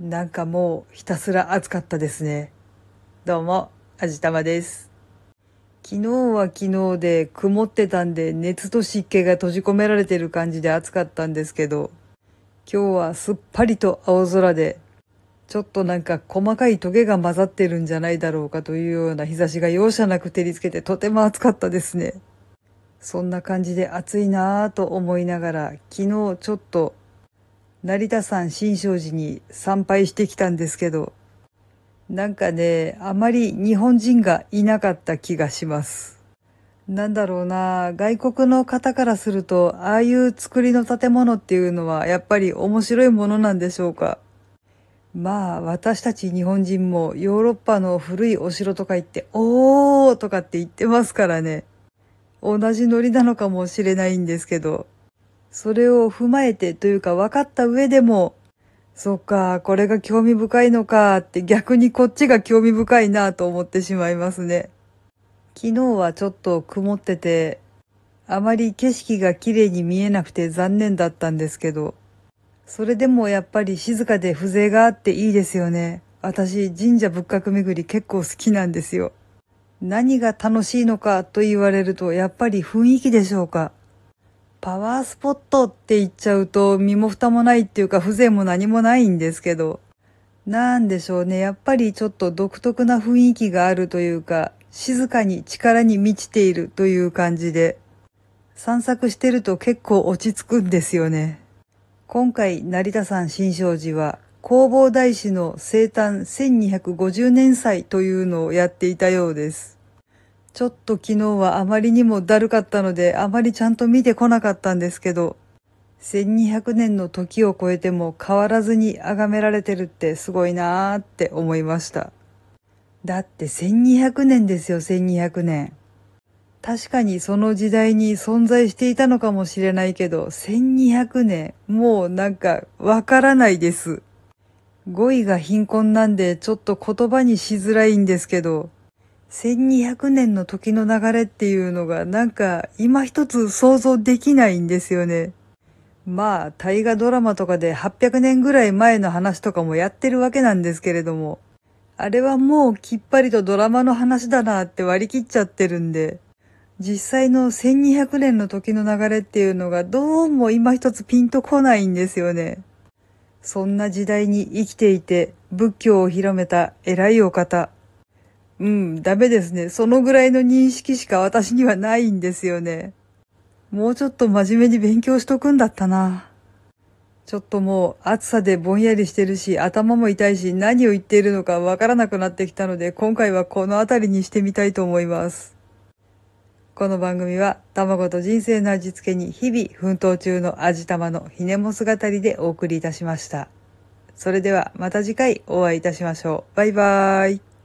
なんかもうひたすら暑かったですね。どうも、あじたまです。昨日は昨日で曇ってたんで熱と湿気が閉じ込められてる感じで暑かったんですけど、今日はすっぱりと青空で、ちょっとなんか細かいトゲが混ざってるんじゃないだろうかというような日差しが容赦なく照りつけてとても暑かったですね。そんな感じで暑いなぁと思いながら、昨日ちょっと成田山新勝寺に参拝してきたんですけど、なんかね、あまり日本人がいなかった気がします。なんだろうな、外国の方からすると、ああいう作りの建物っていうのはやっぱり面白いものなんでしょうか。まあ、私たち日本人もヨーロッパの古いお城とか行って、おーとかって言ってますからね。同じノリなのかもしれないんですけど、それを踏まえてというか分かった上でも、そっか、これが興味深いのかって逆にこっちが興味深いなと思ってしまいますね。昨日はちょっと曇ってて、あまり景色が綺麗に見えなくて残念だったんですけど、それでもやっぱり静かで風情があっていいですよね。私、神社仏閣巡り結構好きなんですよ。何が楽しいのかと言われると、やっぱり雰囲気でしょうか。パワースポットって言っちゃうと身も蓋もないっていうか風情も何もないんですけど、なんでしょうね。やっぱりちょっと独特な雰囲気があるというか、静かに力に満ちているという感じで、散策してると結構落ち着くんですよね。今回、成田山新勝寺は、弘法大師の生誕1250年祭というのをやっていたようです。ちょっと昨日はあまりにもだるかったので、あまりちゃんと見てこなかったんですけど、1200年の時を超えても変わらずに崇められてるってすごいなーって思いました。だって1200年ですよ、1200年。確かにその時代に存在していたのかもしれないけど、1200年、もうなんかわからないです。語彙が貧困なんでちょっと言葉にしづらいんですけど、1200年の時の流れっていうのがなんか今一つ想像できないんですよね。まあ、大河ドラマとかで800年ぐらい前の話とかもやってるわけなんですけれども、あれはもうきっぱりとドラマの話だなって割り切っちゃってるんで、実際の1200年の時の流れっていうのがどうも今一つピンとこないんですよね。そんな時代に生きていて仏教を広めた偉いお方。うん、ダメですね。そのぐらいの認識しか私にはないんですよね。もうちょっと真面目に勉強しとくんだったな。ちょっともう暑さでぼんやりしてるし、頭も痛いし、何を言っているのかわからなくなってきたので、今回はこの辺りにしてみたいと思います。この番組は、卵と人生の味付けに日々奮闘中の味玉のひねも姿りでお送りいたしました。それではまた次回お会いいたしましょう。バイバーイ。